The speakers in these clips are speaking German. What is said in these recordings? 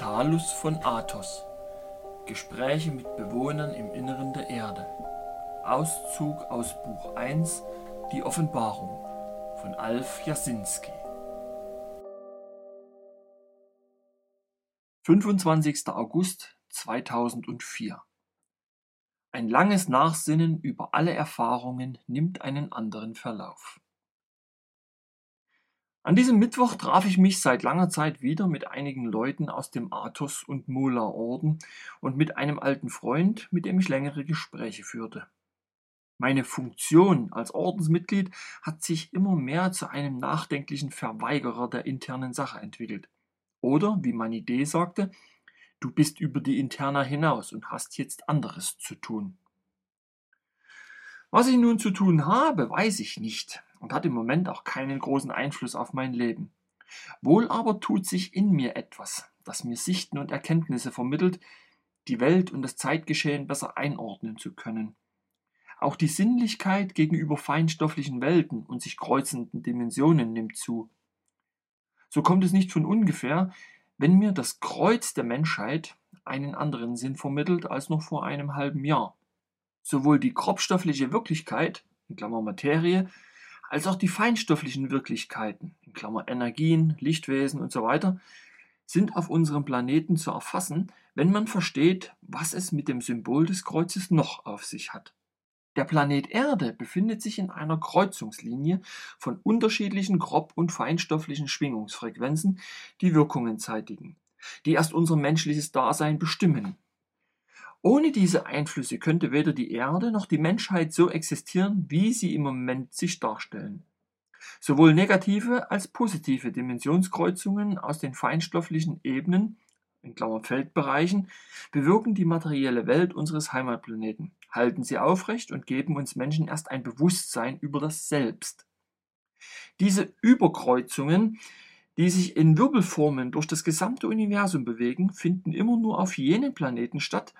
Talus von Athos Gespräche mit Bewohnern im Inneren der Erde Auszug aus Buch 1 Die Offenbarung von Alf Jasinski 25. August 2004 Ein langes Nachsinnen über alle Erfahrungen nimmt einen anderen Verlauf. An diesem Mittwoch traf ich mich seit langer Zeit wieder mit einigen Leuten aus dem Athos- und Mola-Orden und mit einem alten Freund, mit dem ich längere Gespräche führte. Meine Funktion als Ordensmitglied hat sich immer mehr zu einem nachdenklichen Verweigerer der internen Sache entwickelt. Oder, wie Idee sagte, du bist über die Interna hinaus und hast jetzt anderes zu tun. Was ich nun zu tun habe, weiß ich nicht und hat im Moment auch keinen großen Einfluss auf mein Leben. Wohl aber tut sich in mir etwas, das mir Sichten und Erkenntnisse vermittelt, die Welt und das Zeitgeschehen besser einordnen zu können. Auch die Sinnlichkeit gegenüber feinstofflichen Welten und sich kreuzenden Dimensionen nimmt zu. So kommt es nicht von ungefähr, wenn mir das Kreuz der Menschheit einen anderen Sinn vermittelt als noch vor einem halben Jahr. Sowohl die grobstoffliche Wirklichkeit, in Klammer Materie, als auch die feinstofflichen Wirklichkeiten in Klammer (Energien, Lichtwesen usw.) sind auf unserem Planeten zu erfassen, wenn man versteht, was es mit dem Symbol des Kreuzes noch auf sich hat. Der Planet Erde befindet sich in einer Kreuzungslinie von unterschiedlichen grob und feinstofflichen Schwingungsfrequenzen, die Wirkungen zeitigen, die erst unser menschliches Dasein bestimmen ohne diese Einflüsse könnte weder die Erde noch die Menschheit so existieren, wie sie im Moment sich darstellen. Sowohl negative als positive Dimensionskreuzungen aus den feinstofflichen Ebenen in (Feldbereichen) bewirken die materielle Welt unseres Heimatplaneten, halten sie aufrecht und geben uns Menschen erst ein Bewusstsein über das Selbst. Diese Überkreuzungen, die sich in Wirbelformen durch das gesamte Universum bewegen, finden immer nur auf jenen Planeten statt,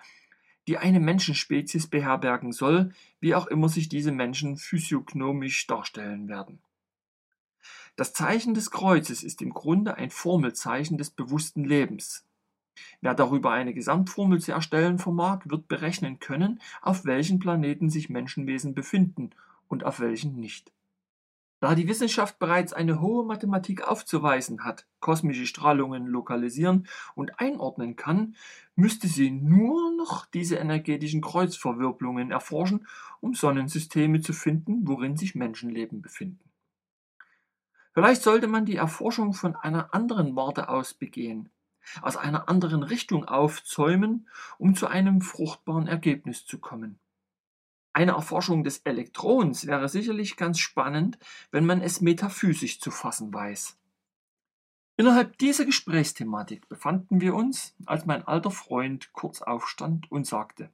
die eine Menschenspezies beherbergen soll, wie auch immer sich diese Menschen physiognomisch darstellen werden. Das Zeichen des Kreuzes ist im Grunde ein Formelzeichen des bewussten Lebens. Wer darüber eine Gesamtformel zu erstellen vermag, wird berechnen können, auf welchen Planeten sich Menschenwesen befinden und auf welchen nicht. Da die Wissenschaft bereits eine hohe Mathematik aufzuweisen hat, kosmische Strahlungen lokalisieren und einordnen kann, müsste sie nur noch diese energetischen Kreuzverwirbelungen erforschen, um Sonnensysteme zu finden, worin sich Menschenleben befinden. Vielleicht sollte man die Erforschung von einer anderen Warte aus begehen, aus einer anderen Richtung aufzäumen, um zu einem fruchtbaren Ergebnis zu kommen. Eine Erforschung des Elektrons wäre sicherlich ganz spannend, wenn man es metaphysisch zu fassen weiß. Innerhalb dieser Gesprächsthematik befanden wir uns, als mein alter Freund kurz aufstand und sagte,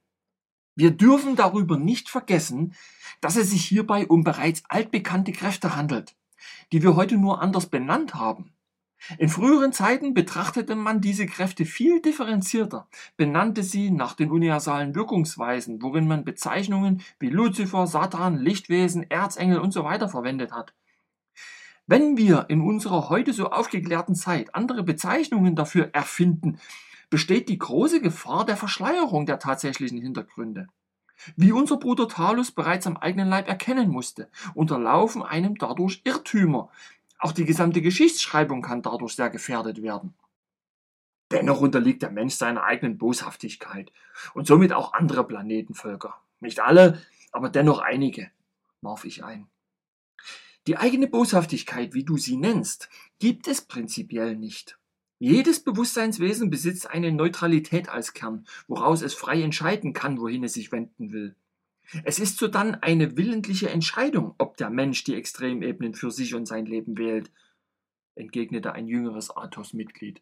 wir dürfen darüber nicht vergessen, dass es sich hierbei um bereits altbekannte Kräfte handelt, die wir heute nur anders benannt haben. In früheren Zeiten betrachtete man diese Kräfte viel differenzierter, benannte sie nach den universalen Wirkungsweisen, worin man Bezeichnungen wie Luzifer, Satan, Lichtwesen, Erzengel usw. verwendet hat. Wenn wir in unserer heute so aufgeklärten Zeit andere Bezeichnungen dafür erfinden, besteht die große Gefahr der Verschleierung der tatsächlichen Hintergründe. Wie unser Bruder Talus bereits am eigenen Leib erkennen musste, unterlaufen einem dadurch Irrtümer, auch die gesamte Geschichtsschreibung kann dadurch sehr gefährdet werden. Dennoch unterliegt der Mensch seiner eigenen Boshaftigkeit und somit auch andere Planetenvölker. Nicht alle, aber dennoch einige, warf ich ein. Die eigene Boshaftigkeit, wie du sie nennst, gibt es prinzipiell nicht. Jedes Bewusstseinswesen besitzt eine Neutralität als Kern, woraus es frei entscheiden kann, wohin es sich wenden will. Es ist sodann eine willentliche Entscheidung, ob der Mensch die Extremebenen für sich und sein Leben wählt, entgegnete ein jüngeres Athos-Mitglied.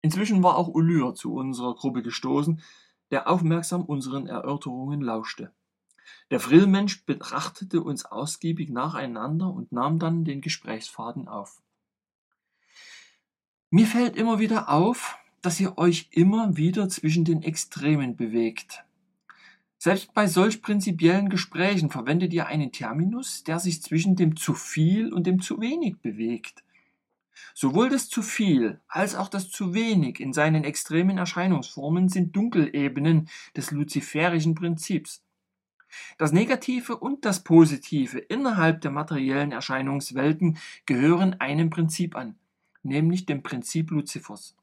Inzwischen war auch Ulyr zu unserer Gruppe gestoßen, der aufmerksam unseren Erörterungen lauschte. Der Frillmensch betrachtete uns ausgiebig nacheinander und nahm dann den Gesprächsfaden auf. Mir fällt immer wieder auf, dass ihr euch immer wieder zwischen den Extremen bewegt. Selbst bei solch prinzipiellen Gesprächen verwendet ihr einen Terminus, der sich zwischen dem zu viel und dem zu wenig bewegt. Sowohl das zu viel als auch das zu wenig in seinen extremen Erscheinungsformen sind Dunkelebenen des luziferischen Prinzips. Das Negative und das Positive innerhalb der materiellen Erscheinungswelten gehören einem Prinzip an, nämlich dem Prinzip Luzifers.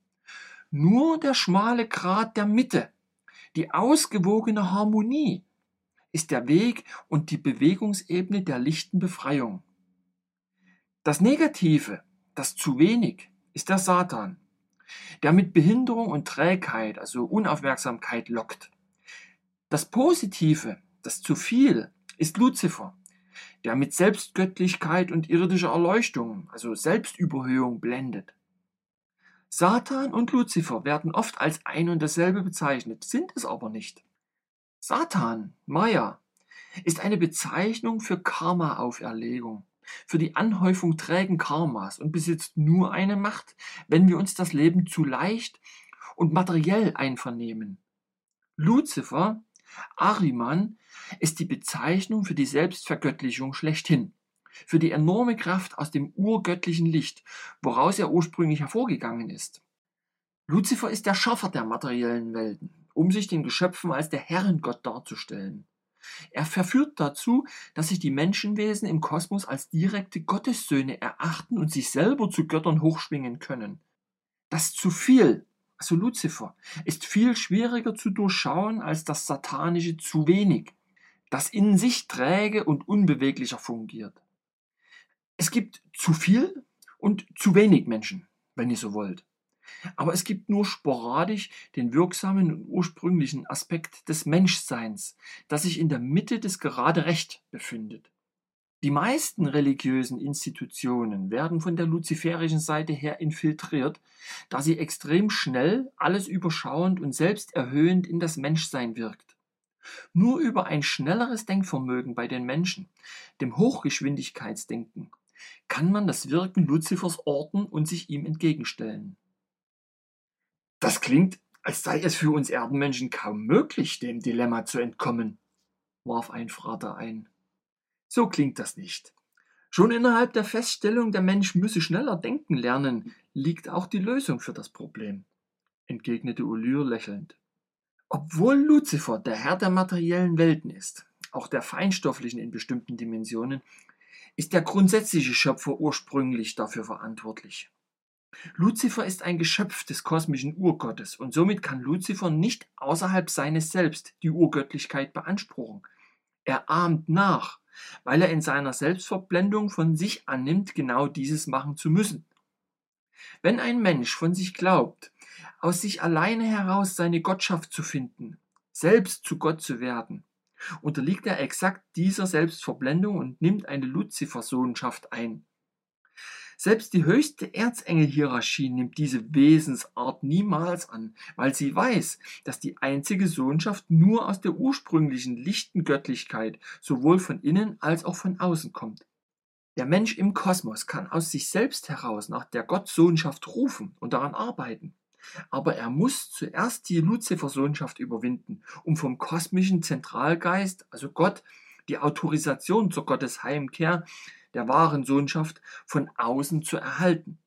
Nur der schmale Grat der Mitte, die ausgewogene Harmonie, ist der Weg und die Bewegungsebene der lichten Befreiung. Das Negative, das zu wenig, ist der Satan, der mit Behinderung und Trägheit, also Unaufmerksamkeit, lockt. Das Positive, das zu viel, ist Luzifer, der mit Selbstgöttlichkeit und irdischer Erleuchtung, also Selbstüberhöhung, blendet. Satan und Luzifer werden oft als ein und dasselbe bezeichnet, sind es aber nicht. Satan, Maya, ist eine Bezeichnung für Karma-Auferlegung, für die Anhäufung trägen Karmas und besitzt nur eine Macht, wenn wir uns das Leben zu leicht und materiell einvernehmen. Luzifer, Ariman, ist die Bezeichnung für die Selbstvergöttlichung schlechthin, für die enorme Kraft aus dem urgöttlichen Licht, woraus er ursprünglich hervorgegangen ist. Luzifer ist der Schaffer der materiellen Welten, um sich den Geschöpfen als der Herrengott darzustellen. Er verführt dazu, dass sich die Menschenwesen im Kosmos als direkte Gottessöhne erachten und sich selber zu Göttern hochschwingen können. Das zu viel, also Luzifer, ist viel schwieriger zu durchschauen als das satanische zu wenig, das in sich träge und unbeweglicher fungiert. Es gibt zu viel und zu wenig Menschen, wenn ihr so wollt. Aber es gibt nur sporadisch den wirksamen und ursprünglichen Aspekt des Menschseins, das sich in der Mitte des gerade Recht befindet. Die meisten religiösen Institutionen werden von der luziferischen Seite her infiltriert, da sie extrem schnell, alles überschauend und selbsterhöhend in das Menschsein wirkt. Nur über ein schnelleres Denkvermögen bei den Menschen, dem Hochgeschwindigkeitsdenken, kann man das Wirken Luzifers orten und sich ihm entgegenstellen. Das klingt, als sei es für uns Erdenmenschen kaum möglich, dem Dilemma zu entkommen, warf ein Frater ein. So klingt das nicht. Schon innerhalb der Feststellung, der Mensch müsse schneller denken lernen, liegt auch die Lösung für das Problem, entgegnete Ulyr lächelnd. Obwohl Luzifer der Herr der materiellen Welten ist, auch der feinstofflichen in bestimmten Dimensionen, ist der grundsätzliche Schöpfer ursprünglich dafür verantwortlich. Luzifer ist ein Geschöpf des kosmischen Urgottes und somit kann Luzifer nicht außerhalb seines Selbst die Urgöttlichkeit beanspruchen. Er ahmt nach, weil er in seiner Selbstverblendung von sich annimmt, genau dieses machen zu müssen. Wenn ein Mensch von sich glaubt, aus sich alleine heraus seine Gottschaft zu finden, selbst zu Gott zu werden, unterliegt er exakt dieser Selbstverblendung und nimmt eine Luzifer-Sohnschaft ein. Selbst die höchste Erzengelhierarchie nimmt diese Wesensart niemals an, weil sie weiß, dass die einzige Sohnschaft nur aus der ursprünglichen lichten Göttlichkeit sowohl von innen als auch von außen kommt. Der Mensch im Kosmos kann aus sich selbst heraus nach der Gottsohnschaft rufen und daran arbeiten. Aber er muss zuerst die Luzifer-Sohnschaft überwinden, um vom kosmischen Zentralgeist, also Gott, die Autorisation zur Gottesheimkehr der wahren Sohnschaft von außen zu erhalten.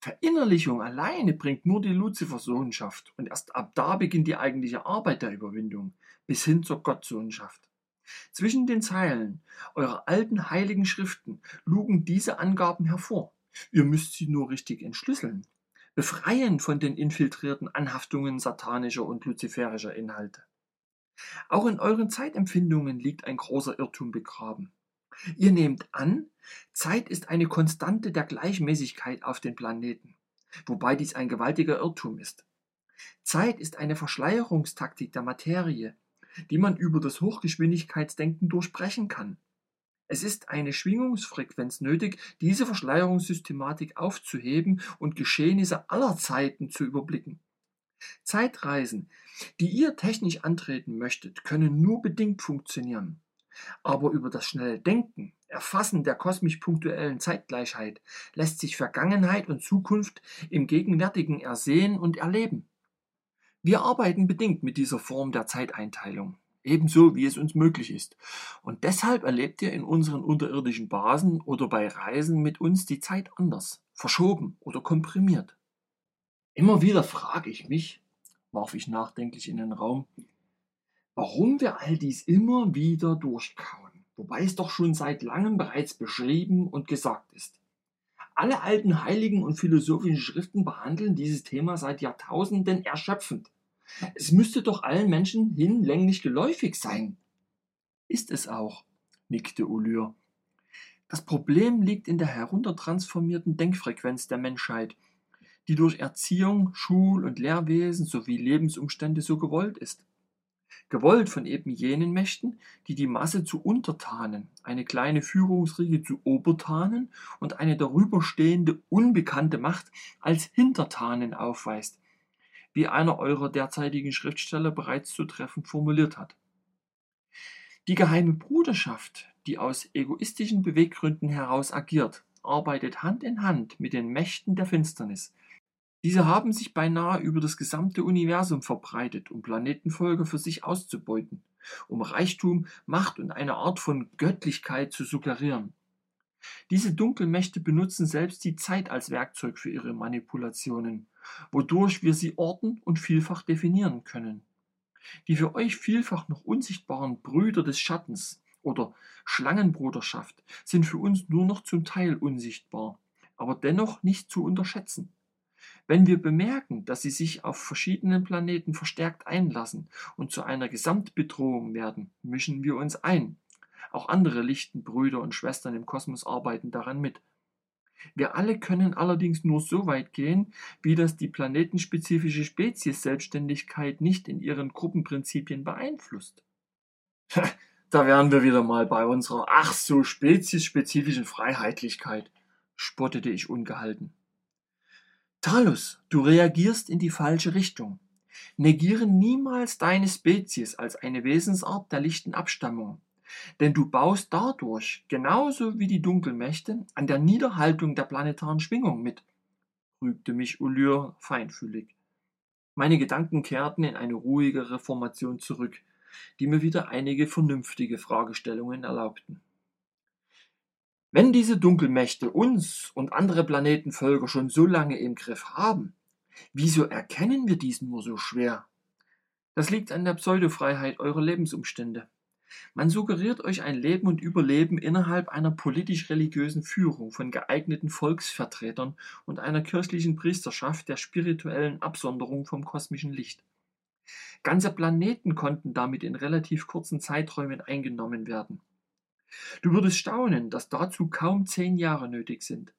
Verinnerlichung alleine bringt nur die Luzifer-Sohnschaft und erst ab da beginnt die eigentliche Arbeit der Überwindung bis hin zur Gottsohnschaft. Zwischen den Zeilen eurer alten heiligen Schriften lugen diese Angaben hervor. Ihr müsst sie nur richtig entschlüsseln. Befreien von den infiltrierten Anhaftungen satanischer und luziferischer Inhalte. Auch in euren Zeitempfindungen liegt ein großer Irrtum begraben. Ihr nehmt an, Zeit ist eine Konstante der Gleichmäßigkeit auf den Planeten, wobei dies ein gewaltiger Irrtum ist. Zeit ist eine Verschleierungstaktik der Materie, die man über das Hochgeschwindigkeitsdenken durchbrechen kann. Es ist eine Schwingungsfrequenz nötig, diese Verschleierungssystematik aufzuheben und Geschehnisse aller Zeiten zu überblicken. Zeitreisen, die ihr technisch antreten möchtet, können nur bedingt funktionieren. Aber über das schnelle Denken, Erfassen der kosmisch-punktuellen Zeitgleichheit lässt sich Vergangenheit und Zukunft im Gegenwärtigen ersehen und erleben. Wir arbeiten bedingt mit dieser Form der Zeiteinteilung, ebenso wie es uns möglich ist. Und deshalb erlebt ihr in unseren unterirdischen Basen oder bei Reisen mit uns die Zeit anders. verschoben oder komprimiert. Immer wieder frage ich mich, warf ich nachdenklich in den Raum, warum wir all dies immer wieder durchkauen, wobei es doch schon seit langem bereits beschrieben und gesagt ist. Alle alten Heiligen und philosophischen Schriften behandeln dieses Thema seit Jahrtausenden erschöpfend. Es müsste doch allen Menschen hinlänglich geläufig sein. Ist es auch, nickte Ulyr. Das Problem liegt in der heruntertransformierten Denkfrequenz der Menschheit, die durch Erziehung, Schul- und Lehrwesen sowie Lebensumstände so gewollt ist gewollt von eben jenen Mächten, die die Masse zu Untertanen, eine kleine Führungsriege zu Obertanen und eine darüberstehende unbekannte Macht als Hintertanen aufweist, wie einer eurer derzeitigen Schriftsteller bereits zutreffend formuliert hat. Die geheime Bruderschaft, die aus egoistischen Beweggründen heraus agiert, arbeitet Hand in Hand mit den Mächten der Finsternis, diese haben sich beinahe über das gesamte Universum verbreitet, um Planetenvölker für sich auszubeuten, um Reichtum, Macht und eine Art von Göttlichkeit zu suggerieren. Diese Dunkelmächte benutzen selbst die Zeit als Werkzeug für ihre Manipulationen, wodurch wir sie orten und vielfach definieren können. Die für euch vielfach noch unsichtbaren Brüder des Schattens oder Schlangenbruderschaft sind für uns nur noch zum Teil unsichtbar, aber dennoch nicht zu unterschätzen. Wenn wir bemerken, dass sie sich auf verschiedenen Planeten verstärkt einlassen und zu einer Gesamtbedrohung werden, mischen wir uns ein. Auch andere lichten Brüder und Schwestern im Kosmos arbeiten daran mit. Wir alle können allerdings nur so weit gehen, wie das die planetenspezifische Spezies-Selbstständigkeit nicht in ihren Gruppenprinzipien beeinflusst. da wären wir wieder mal bei unserer ach so speziesspezifischen Freiheitlichkeit, spottete ich ungehalten. Talus, du reagierst in die falsche Richtung. Negiere niemals deine Spezies als eine Wesensart der lichten Abstammung, denn du baust dadurch, genauso wie die Dunkelmächte, an der Niederhaltung der planetaren Schwingung mit, rügte mich Ulyr feinfühlig. Meine Gedanken kehrten in eine ruhigere Formation zurück, die mir wieder einige vernünftige Fragestellungen erlaubten. Wenn diese Dunkelmächte uns und andere Planetenvölker schon so lange im Griff haben, wieso erkennen wir dies nur so schwer? Das liegt an der Pseudofreiheit eurer Lebensumstände. Man suggeriert euch ein Leben und Überleben innerhalb einer politisch-religiösen Führung von geeigneten Volksvertretern und einer kirchlichen Priesterschaft der spirituellen Absonderung vom kosmischen Licht. Ganze Planeten konnten damit in relativ kurzen Zeiträumen eingenommen werden. Du würdest staunen, dass dazu kaum zehn Jahre nötig sind.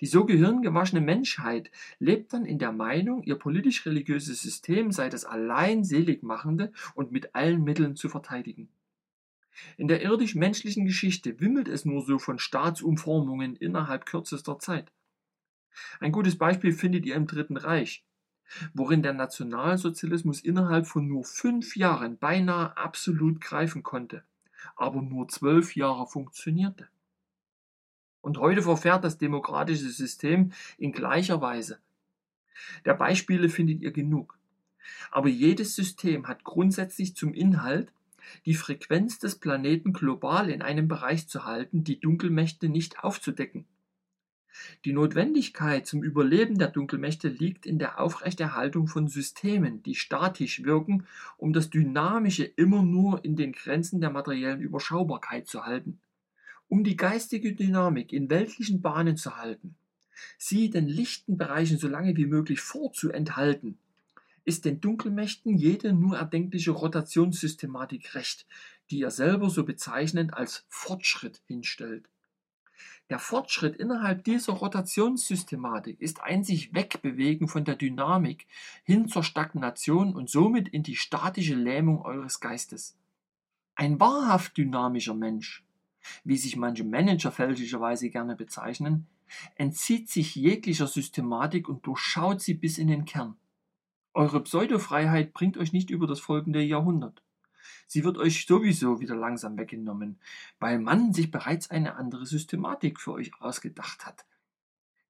Die so gehirngewaschene Menschheit lebt dann in der Meinung, ihr politisch-religiöses System sei das allein seligmachende und mit allen Mitteln zu verteidigen. In der irdisch-menschlichen Geschichte wimmelt es nur so von Staatsumformungen innerhalb kürzester Zeit. Ein gutes Beispiel findet ihr im Dritten Reich, worin der Nationalsozialismus innerhalb von nur fünf Jahren beinahe absolut greifen konnte aber nur zwölf Jahre funktionierte. Und heute verfährt das demokratische System in gleicher Weise. Der Beispiele findet ihr genug. Aber jedes System hat grundsätzlich zum Inhalt, die Frequenz des Planeten global in einem Bereich zu halten, die Dunkelmächte nicht aufzudecken. Die Notwendigkeit zum Überleben der Dunkelmächte liegt in der Aufrechterhaltung von Systemen, die statisch wirken, um das Dynamische immer nur in den Grenzen der materiellen Überschaubarkeit zu halten, um die geistige Dynamik in weltlichen Bahnen zu halten, sie den lichten Bereichen so lange wie möglich vorzuenthalten, ist den Dunkelmächten jede nur erdenkliche Rotationssystematik recht, die er selber so bezeichnend als Fortschritt hinstellt. Der Fortschritt innerhalb dieser Rotationssystematik ist ein sich wegbewegen von der Dynamik hin zur Stagnation und somit in die statische Lähmung eures Geistes. Ein wahrhaft dynamischer Mensch, wie sich manche Manager fälschlicherweise gerne bezeichnen, entzieht sich jeglicher Systematik und durchschaut sie bis in den Kern. Eure Pseudofreiheit bringt euch nicht über das folgende Jahrhundert. Sie wird euch sowieso wieder langsam weggenommen, weil man sich bereits eine andere Systematik für euch ausgedacht hat.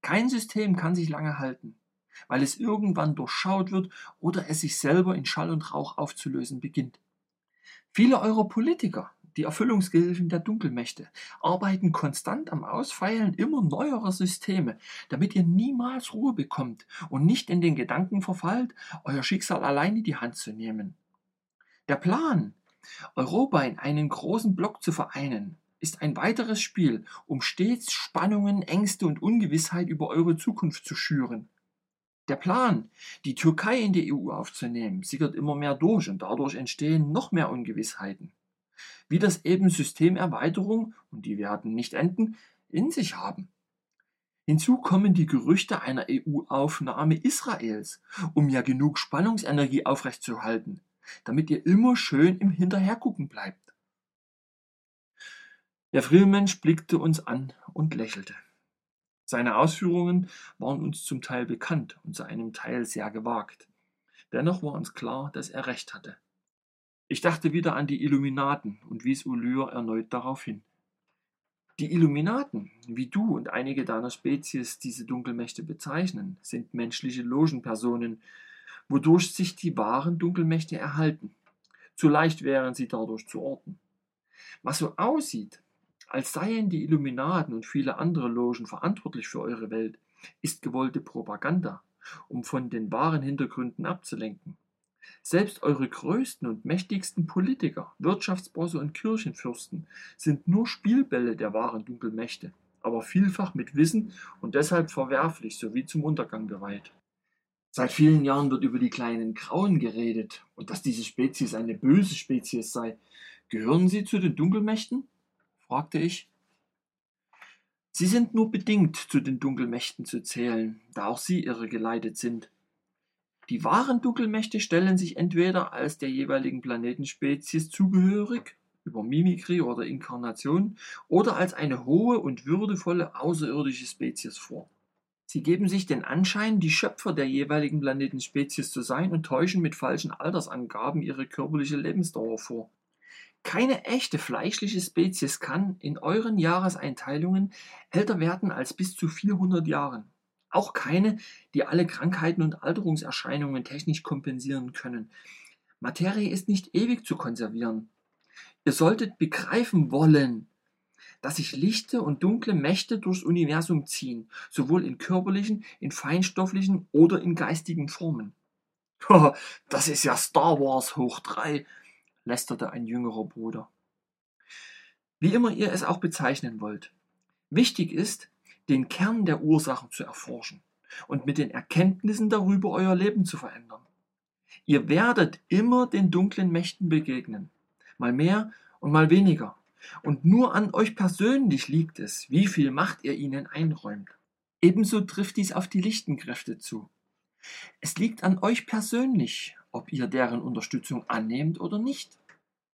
Kein System kann sich lange halten, weil es irgendwann durchschaut wird oder es sich selber in Schall und Rauch aufzulösen beginnt. Viele eurer Politiker, die Erfüllungsgehilfen der Dunkelmächte, arbeiten konstant am Ausfeilen immer neuerer Systeme, damit ihr niemals Ruhe bekommt und nicht in den Gedanken verfallt, euer Schicksal allein in die Hand zu nehmen. Der Plan, Europa in einen großen Block zu vereinen, ist ein weiteres Spiel, um stets Spannungen, Ängste und Ungewissheit über eure Zukunft zu schüren. Der Plan, die Türkei in die EU aufzunehmen, sickert immer mehr durch und dadurch entstehen noch mehr Ungewissheiten. Wie das eben Systemerweiterung, und die werden nicht enden, in sich haben. Hinzu kommen die Gerüchte einer EU-Aufnahme Israels, um ja genug Spannungsenergie aufrechtzuerhalten, damit ihr immer schön im Hinterhergucken bleibt. Der Frühmensch blickte uns an und lächelte. Seine Ausführungen waren uns zum Teil bekannt und zu einem Teil sehr gewagt. Dennoch war uns klar, dass er recht hatte. Ich dachte wieder an die Illuminaten und wies Ulyr erneut darauf hin. Die Illuminaten, wie du und einige deiner Spezies diese Dunkelmächte bezeichnen, sind menschliche Logenpersonen, wodurch sich die wahren Dunkelmächte erhalten. Zu leicht wären sie dadurch zu orten. Was so aussieht, als seien die Illuminaten und viele andere Logen verantwortlich für eure Welt, ist gewollte Propaganda, um von den wahren Hintergründen abzulenken. Selbst eure größten und mächtigsten Politiker, Wirtschaftsbosse und Kirchenfürsten sind nur Spielbälle der wahren Dunkelmächte, aber vielfach mit Wissen und deshalb verwerflich sowie zum Untergang geweiht. Seit vielen Jahren wird über die kleinen Grauen geredet und dass diese Spezies eine böse Spezies sei. Gehören sie zu den Dunkelmächten? fragte ich. Sie sind nur bedingt zu den Dunkelmächten zu zählen, da auch sie irregeleitet sind. Die wahren Dunkelmächte stellen sich entweder als der jeweiligen Planetenspezies zugehörig, über Mimikry oder Inkarnation, oder als eine hohe und würdevolle außerirdische Spezies vor. Sie geben sich den Anschein, die Schöpfer der jeweiligen Planetenspezies zu sein und täuschen mit falschen Altersangaben ihre körperliche Lebensdauer vor. Keine echte fleischliche Spezies kann in euren Jahreseinteilungen älter werden als bis zu 400 Jahren. Auch keine, die alle Krankheiten und Alterungserscheinungen technisch kompensieren können. Materie ist nicht ewig zu konservieren. Ihr solltet begreifen wollen, dass sich lichte und dunkle Mächte durchs Universum ziehen, sowohl in körperlichen, in feinstofflichen oder in geistigen Formen. das ist ja Star Wars hoch drei lästerte ein jüngerer Bruder. Wie immer ihr es auch bezeichnen wollt. Wichtig ist, den Kern der Ursachen zu erforschen und mit den Erkenntnissen darüber euer Leben zu verändern. Ihr werdet immer den dunklen Mächten begegnen, mal mehr und mal weniger. Und nur an euch persönlich liegt es, wie viel Macht ihr ihnen einräumt. Ebenso trifft dies auf die lichten Kräfte zu. Es liegt an euch persönlich, ob ihr deren Unterstützung annehmt oder nicht.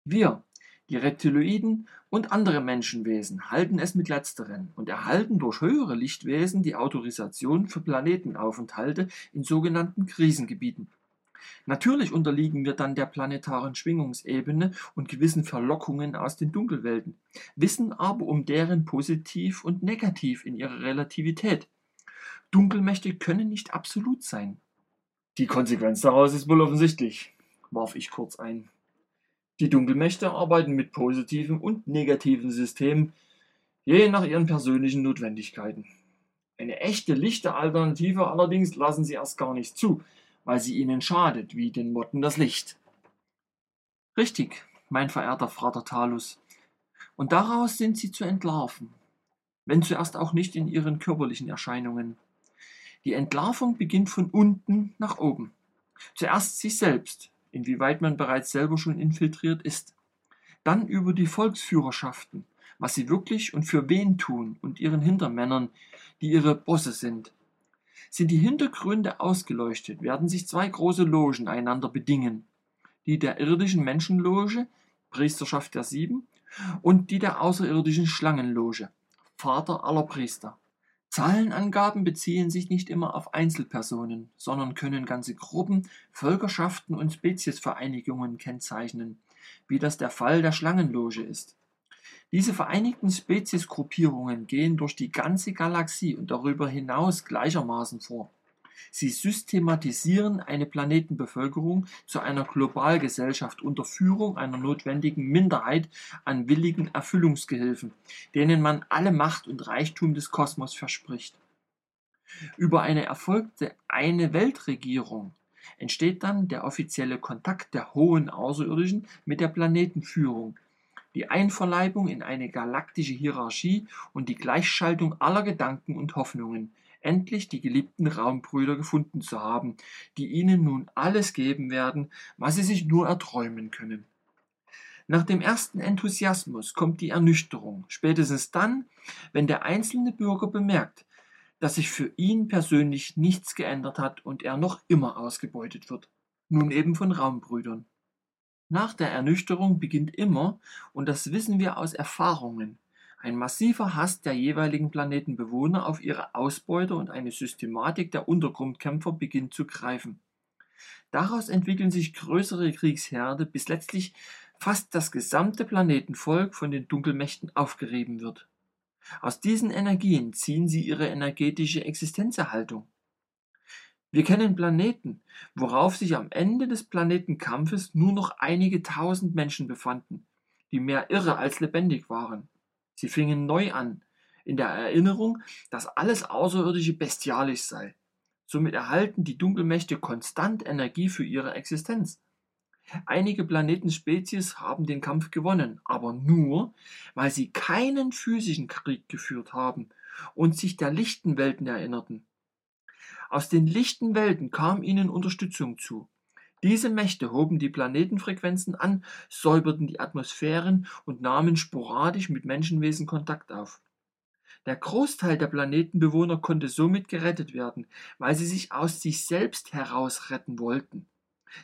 Wir, die Reptiloiden und andere Menschenwesen halten es mit letzteren und erhalten durch höhere Lichtwesen die Autorisation für Planetenaufenthalte in sogenannten Krisengebieten. Natürlich unterliegen wir dann der planetaren Schwingungsebene und gewissen Verlockungen aus den Dunkelwelten, wissen aber um deren Positiv und Negativ in ihrer Relativität. Dunkelmächte können nicht absolut sein. Die Konsequenz daraus ist wohl offensichtlich, warf ich kurz ein. Die Dunkelmächte arbeiten mit positiven und negativen Systemen, je nach ihren persönlichen Notwendigkeiten. Eine echte lichte Alternative allerdings lassen sie erst gar nicht zu, weil sie ihnen schadet, wie den Motten das Licht. Richtig, mein verehrter Vater Talus. Und daraus sind sie zu entlarven, wenn zuerst auch nicht in ihren körperlichen Erscheinungen. Die Entlarvung beginnt von unten nach oben. Zuerst sich selbst, inwieweit man bereits selber schon infiltriert ist. Dann über die Volksführerschaften, was sie wirklich und für wen tun und ihren Hintermännern, die ihre Bosse sind. Sind die Hintergründe ausgeleuchtet, werden sich zwei große Logen einander bedingen. Die der irdischen Menschenloge, Priesterschaft der Sieben, und die der außerirdischen Schlangenloge, Vater aller Priester. Zahlenangaben beziehen sich nicht immer auf Einzelpersonen, sondern können ganze Gruppen, Völkerschaften und Speziesvereinigungen kennzeichnen, wie das der Fall der Schlangenloge ist. Diese vereinigten Speziesgruppierungen gehen durch die ganze Galaxie und darüber hinaus gleichermaßen vor. Sie systematisieren eine Planetenbevölkerung zu einer Globalgesellschaft unter Führung einer notwendigen Minderheit an willigen Erfüllungsgehilfen, denen man alle Macht und Reichtum des Kosmos verspricht. Über eine erfolgte eine Weltregierung entsteht dann der offizielle Kontakt der hohen Außerirdischen mit der Planetenführung, die Einverleibung in eine galaktische Hierarchie und die Gleichschaltung aller Gedanken und Hoffnungen, endlich die geliebten Raumbrüder gefunden zu haben, die ihnen nun alles geben werden, was sie sich nur erträumen können. Nach dem ersten Enthusiasmus kommt die Ernüchterung, spätestens dann, wenn der einzelne Bürger bemerkt, dass sich für ihn persönlich nichts geändert hat und er noch immer ausgebeutet wird, nun eben von Raumbrüdern. Nach der Ernüchterung beginnt immer, und das wissen wir aus Erfahrungen, ein massiver Hass der jeweiligen Planetenbewohner auf ihre Ausbeuter und eine Systematik der Untergrundkämpfer beginnt zu greifen. Daraus entwickeln sich größere Kriegsherde, bis letztlich fast das gesamte Planetenvolk von den Dunkelmächten aufgerieben wird. Aus diesen Energien ziehen sie ihre energetische Existenzerhaltung. Wir kennen Planeten, worauf sich am Ende des Planetenkampfes nur noch einige tausend Menschen befanden, die mehr irre als lebendig waren. Sie fingen neu an, in der Erinnerung, dass alles Außerirdische bestialisch sei. Somit erhalten die Dunkelmächte konstant Energie für ihre Existenz. Einige Planetenspezies haben den Kampf gewonnen, aber nur, weil sie keinen physischen Krieg geführt haben und sich der lichten Welten erinnerten. Aus den lichten Welten kam ihnen Unterstützung zu. Diese Mächte hoben die Planetenfrequenzen an, säuberten die Atmosphären und nahmen sporadisch mit Menschenwesen Kontakt auf. Der Großteil der Planetenbewohner konnte somit gerettet werden, weil sie sich aus sich selbst heraus retten wollten.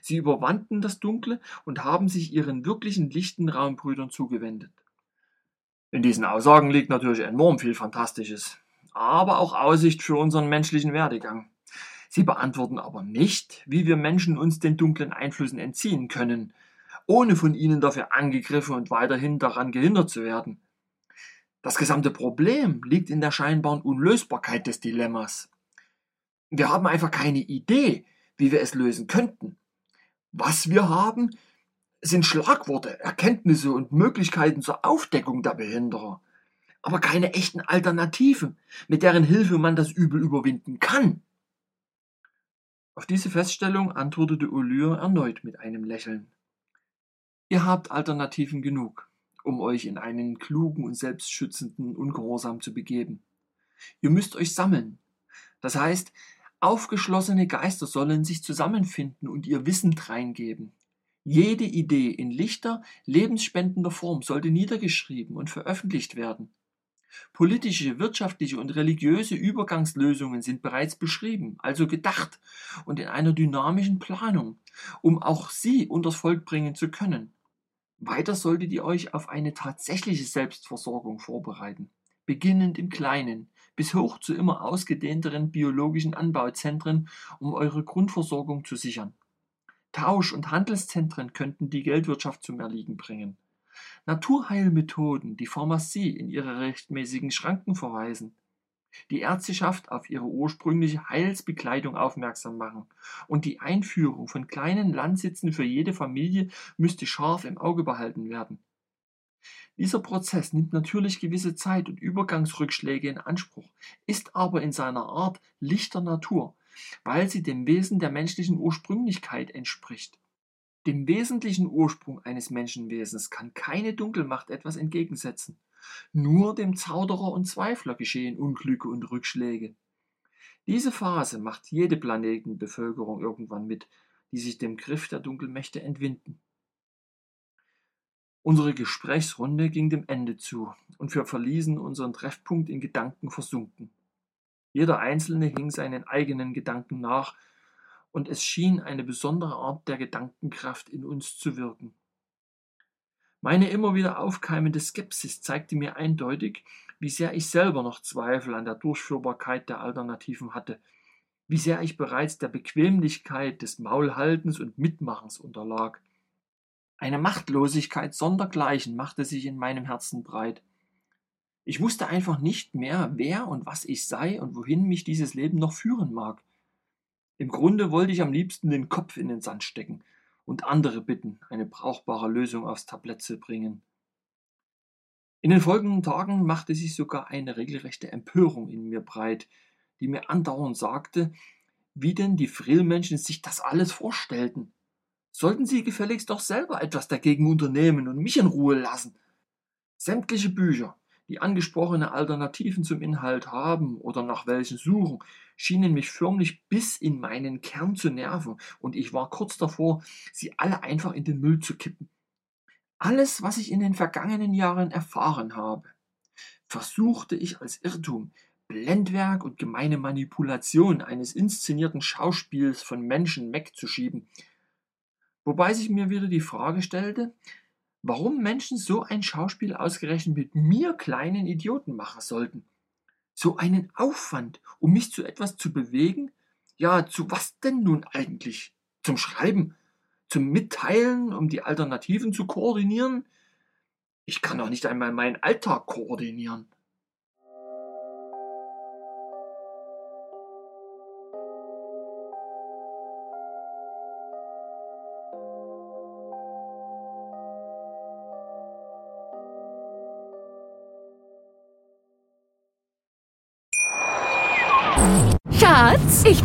Sie überwanden das Dunkle und haben sich ihren wirklichen lichten Raumbrüdern zugewendet. In diesen Aussagen liegt natürlich enorm viel Fantastisches, aber auch Aussicht für unseren menschlichen Werdegang. Sie beantworten aber nicht, wie wir Menschen uns den dunklen Einflüssen entziehen können, ohne von ihnen dafür angegriffen und weiterhin daran gehindert zu werden. Das gesamte Problem liegt in der scheinbaren Unlösbarkeit des Dilemmas. Wir haben einfach keine Idee, wie wir es lösen könnten. Was wir haben, sind Schlagworte, Erkenntnisse und Möglichkeiten zur Aufdeckung der Behinderer, aber keine echten Alternativen, mit deren Hilfe man das Übel überwinden kann. Auf diese Feststellung antwortete Olyr erneut mit einem Lächeln. Ihr habt Alternativen genug, um euch in einen klugen und selbstschützenden Ungehorsam zu begeben. Ihr müsst euch sammeln. Das heißt, aufgeschlossene Geister sollen sich zusammenfinden und ihr Wissen dreingeben. Jede Idee in lichter, lebensspendender Form sollte niedergeschrieben und veröffentlicht werden. Politische, wirtschaftliche und religiöse Übergangslösungen sind bereits beschrieben, also gedacht und in einer dynamischen Planung, um auch sie unters Volk bringen zu können. Weiter solltet ihr euch auf eine tatsächliche Selbstversorgung vorbereiten, beginnend im Kleinen, bis hoch zu immer ausgedehnteren biologischen Anbauzentren, um eure Grundversorgung zu sichern. Tausch- und Handelszentren könnten die Geldwirtschaft zum Erliegen bringen. Naturheilmethoden die Pharmazie in ihre rechtmäßigen Schranken verweisen, die Ärzteschaft auf ihre ursprüngliche Heilsbekleidung aufmerksam machen und die Einführung von kleinen Landsitzen für jede Familie müsste scharf im Auge behalten werden. Dieser Prozess nimmt natürlich gewisse Zeit und Übergangsrückschläge in Anspruch, ist aber in seiner Art lichter Natur, weil sie dem Wesen der menschlichen Ursprünglichkeit entspricht. Dem wesentlichen Ursprung eines Menschenwesens kann keine Dunkelmacht etwas entgegensetzen. Nur dem Zauderer und Zweifler geschehen Unglücke und Rückschläge. Diese Phase macht jede Planetenbevölkerung irgendwann mit, die sich dem Griff der Dunkelmächte entwinden. Unsere Gesprächsrunde ging dem Ende zu und wir verließen unseren Treffpunkt in Gedanken versunken. Jeder Einzelne hing seinen eigenen Gedanken nach und es schien eine besondere Art der Gedankenkraft in uns zu wirken. Meine immer wieder aufkeimende Skepsis zeigte mir eindeutig, wie sehr ich selber noch Zweifel an der Durchführbarkeit der Alternativen hatte, wie sehr ich bereits der Bequemlichkeit des Maulhaltens und Mitmachens unterlag. Eine Machtlosigkeit sondergleichen machte sich in meinem Herzen breit. Ich wusste einfach nicht mehr, wer und was ich sei und wohin mich dieses Leben noch führen mag. Im Grunde wollte ich am liebsten den Kopf in den Sand stecken und andere bitten, eine brauchbare Lösung aufs Tablett zu bringen. In den folgenden Tagen machte sich sogar eine regelrechte Empörung in mir breit, die mir andauernd sagte, wie denn die Frillmenschen sich das alles vorstellten. Sollten sie gefälligst doch selber etwas dagegen unternehmen und mich in Ruhe lassen. Sämtliche Bücher, die angesprochene Alternativen zum Inhalt haben oder nach welchen suchen, schienen mich förmlich bis in meinen Kern zu nerven, und ich war kurz davor, sie alle einfach in den Müll zu kippen. Alles, was ich in den vergangenen Jahren erfahren habe, versuchte ich als Irrtum, Blendwerk und gemeine Manipulation eines inszenierten Schauspiels von Menschen wegzuschieben, wobei sich mir wieder die Frage stellte, warum Menschen so ein Schauspiel ausgerechnet mit mir kleinen Idioten machen sollten. So einen Aufwand, um mich zu etwas zu bewegen? Ja, zu was denn nun eigentlich? Zum Schreiben? Zum Mitteilen, um die Alternativen zu koordinieren? Ich kann doch nicht einmal meinen Alltag koordinieren.